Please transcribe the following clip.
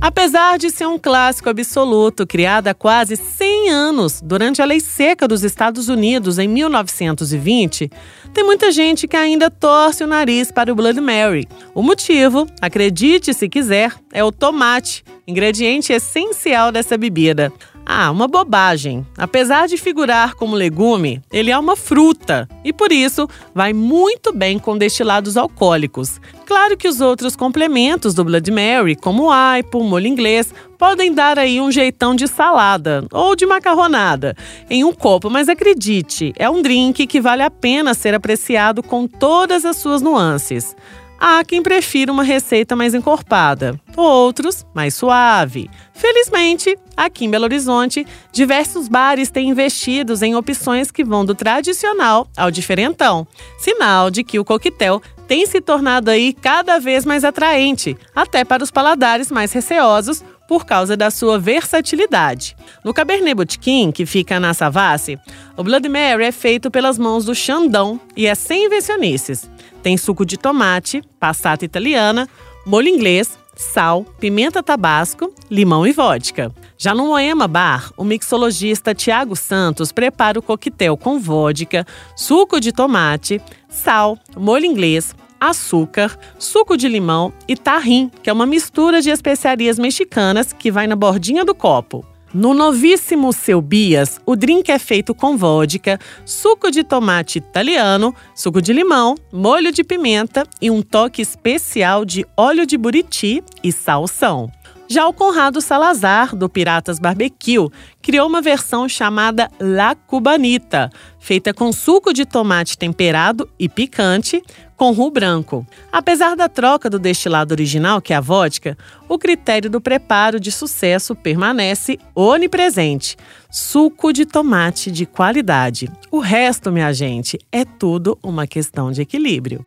Apesar de ser um clássico absoluto, criado há quase 100 anos, durante a Lei Seca dos Estados Unidos em 1920, tem muita gente que ainda torce o nariz para o Blood Mary. O motivo, acredite se quiser, é o tomate, ingrediente essencial dessa bebida. Ah, uma bobagem. Apesar de figurar como legume, ele é uma fruta e por isso vai muito bem com destilados alcoólicos. Claro que os outros complementos do Blood Mary, como o aipo, molho inglês, podem dar aí um jeitão de salada ou de macarronada em um copo, mas acredite, é um drink que vale a pena ser apreciado com todas as suas nuances. Há quem prefira uma receita mais encorpada, outros mais suave. Felizmente, aqui em Belo Horizonte, diversos bares têm investidos em opções que vão do tradicional ao diferentão. Sinal de que o coquetel tem se tornado aí cada vez mais atraente, até para os paladares mais receosos por causa da sua versatilidade. No Cabernet Botequim, que fica na Savassi, o Blood Mary é feito pelas mãos do Xandão e é sem invencionices. Tem suco de tomate, passata italiana, molho inglês, sal, pimenta tabasco, limão e vodka. Já no Moema Bar, o mixologista Tiago Santos prepara o coquetel com vodka, suco de tomate, sal, molho inglês, açúcar, suco de limão e tahim, que é uma mistura de especiarias mexicanas que vai na bordinha do copo. No novíssimo Seu Bias, o drink é feito com vodka, suco de tomate italiano, suco de limão, molho de pimenta e um toque especial de óleo de buriti e salsão. Já o Conrado Salazar, do Piratas Barbecue, criou uma versão chamada La Cubanita, feita com suco de tomate temperado e picante, com ru branco. Apesar da troca do destilado original, que é a vodka, o critério do preparo de sucesso permanece onipresente. Suco de tomate de qualidade. O resto, minha gente, é tudo uma questão de equilíbrio.